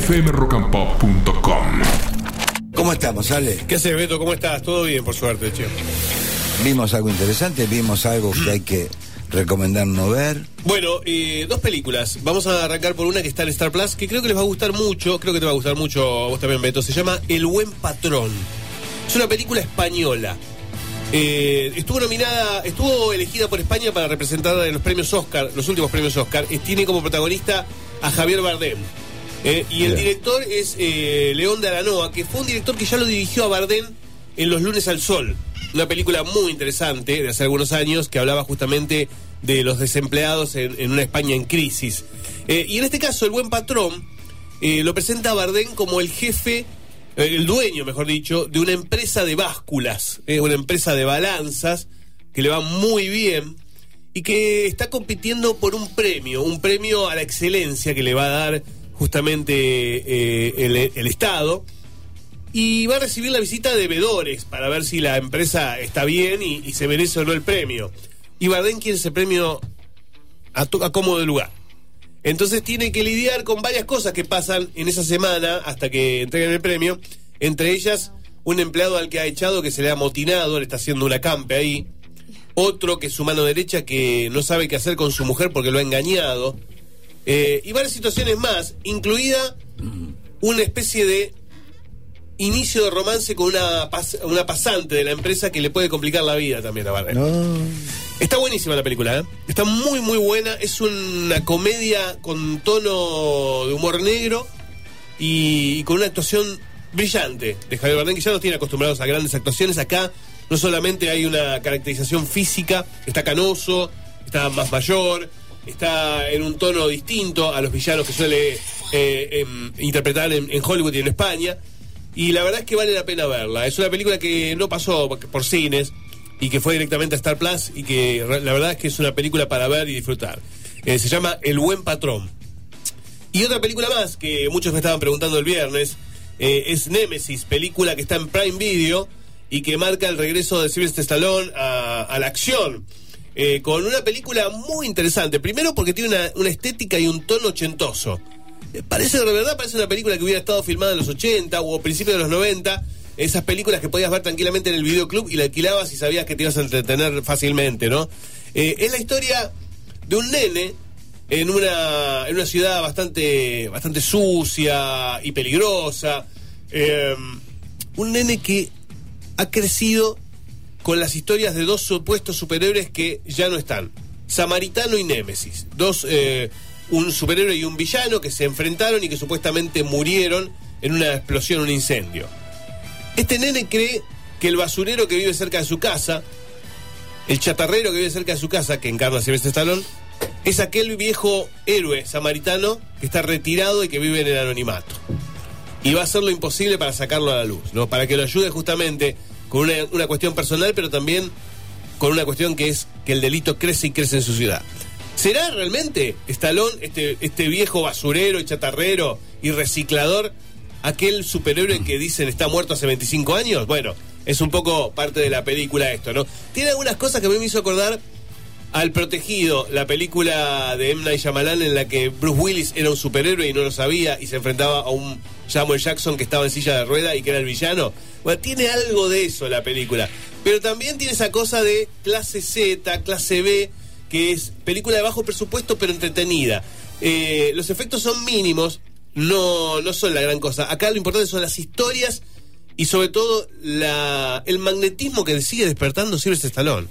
fmrockandpop.com. ¿Cómo estamos, Ale? ¿Qué haces, Beto? ¿Cómo estás? Todo bien, por suerte, che. Vimos algo interesante, vimos algo que hay que recomendar no ver. Bueno, eh, dos películas. Vamos a arrancar por una que está en Star Plus, que creo que les va a gustar mucho, creo que te va a gustar mucho a vos también, Beto. Se llama El Buen Patrón. Es una película española. Eh, estuvo nominada, estuvo elegida por España para representar en los premios Oscar, los últimos premios Oscar. Eh, tiene como protagonista a Javier Bardem. Eh, y el director es eh, León de Aranoa, que fue un director que ya lo dirigió a Bardem en Los Lunes al Sol. Una película muy interesante de hace algunos años que hablaba justamente de los desempleados en, en una España en crisis. Eh, y en este caso, El Buen Patrón lo presenta a Bardem como el jefe, el dueño, mejor dicho, de una empresa de básculas, una empresa de balanzas que le va muy bien y que está compitiendo por un premio, un premio a la excelencia que le va a dar justamente eh, el, Estado. Y va a recibir la visita de vedores para ver si la empresa está bien y, se merece o no el premio. Y Bardem quiere ese premio a, to- cómodo lugar. Entonces tiene que lidiar con varias cosas que pasan en esa semana hasta que entreguen el premio. Entre ellas, un empleado al que ha echado que se le ha amotinado, le está haciendo una campe ahí. Otro que es su mano derecha que no sabe qué hacer con su mujer porque lo ha engañado. Eh, y varias situaciones más, incluida una especie de inicio de romance con una, pas- una pasante de la empresa que le puede complicar la vida también a Bardem. Está buenísima la película, ¿eh? Está muy, muy buena. Es una comedia con tono de humor negro y, con una actuación brillante de Javier Bardem, que ya nos tiene acostumbrados a grandes actuaciones. Acá no solamente hay una caracterización física, está canoso, está más mayor, está en un tono distinto a los villanos que suele eh, em, interpretar en, Hollywood y en España. Y la verdad es que vale la pena verla. Es una película que no pasó por cines y que fue directamente a Star Plus y que la verdad es que es una película para ver y disfrutar. Eh, se llama El Buen Patrón. Y otra película más que muchos me estaban preguntando el viernes eh, es Nemesis, película que está en Prime Video y que marca el regreso de Sylvester Stallone a, a la acción. Eh, con una película muy interesante. Primero porque tiene una, estética y un tono ochentoso. Eh, Parece, de verdad, parece una película que hubiera estado filmada en los 80 o principios de los 90. Esas películas que podías ver tranquilamente en el videoclub y la alquilabas y sabías que te ibas a entretener fácilmente, ¿no? Eh, es la historia de un nene en una, en una ciudad bastante, bastante sucia y peligrosa. Un nene que ha crecido con las historias de dos supuestos superhéroes que ya no están. Samaritano y Némesis. Dos, eh, un superhéroe y un villano que se enfrentaron y que supuestamente murieron en una explosión, un incendio. Este nene cree que el basurero que vive cerca de su casa, el chatarrero que vive cerca de su casa, que encarna Silvestre Stallone, es aquel viejo héroe samaritano que está retirado y que vive en el anonimato. Y va a hacer lo imposible para sacarlo a la luz, ¿no? Para que lo ayude justamente con una, una cuestión personal, pero también con una cuestión que es que el delito crece y crece en su ciudad. ¿Será realmente Stallone, este, este viejo basurero y chatarrero y reciclador, aquel superhéroe que dicen está muerto hace 25 años? Bueno, es un poco parte de la película esto, ¿no? Tiene algunas cosas que a mí me hizo acordar al Protegido, la película de M. Night Shyamalan en la que Bruce Willis era un superhéroe y no lo sabía y se enfrentaba a un Samuel Jackson que estaba en silla de rueda y que era el villano. Bueno, tiene algo de eso la película. Pero también tiene esa cosa de clase Z, clase B, que es película de bajo presupuesto pero entretenida. Eh, los efectos son mínimos, no, no son la gran cosa. Acá lo importante son las historias y sobre todo el magnetismo que sigue despertando Sylvester Stallone.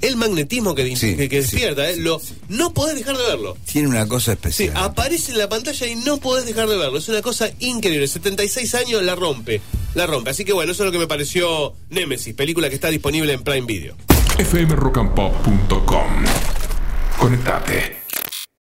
El magnetismo que, Sí, que, que sí, despierta, ¿eh? sí, lo, sí. no podés dejar de verlo. Tiene una cosa Sí, especial. aparece en la pantalla y no podés dejar de verlo. Es una cosa increíble. 76 años la rompe. La rompe. Así que bueno, eso es lo que me pareció Nemesis, película que está disponible en Prime Video. fmrockandpop.com. Conectate.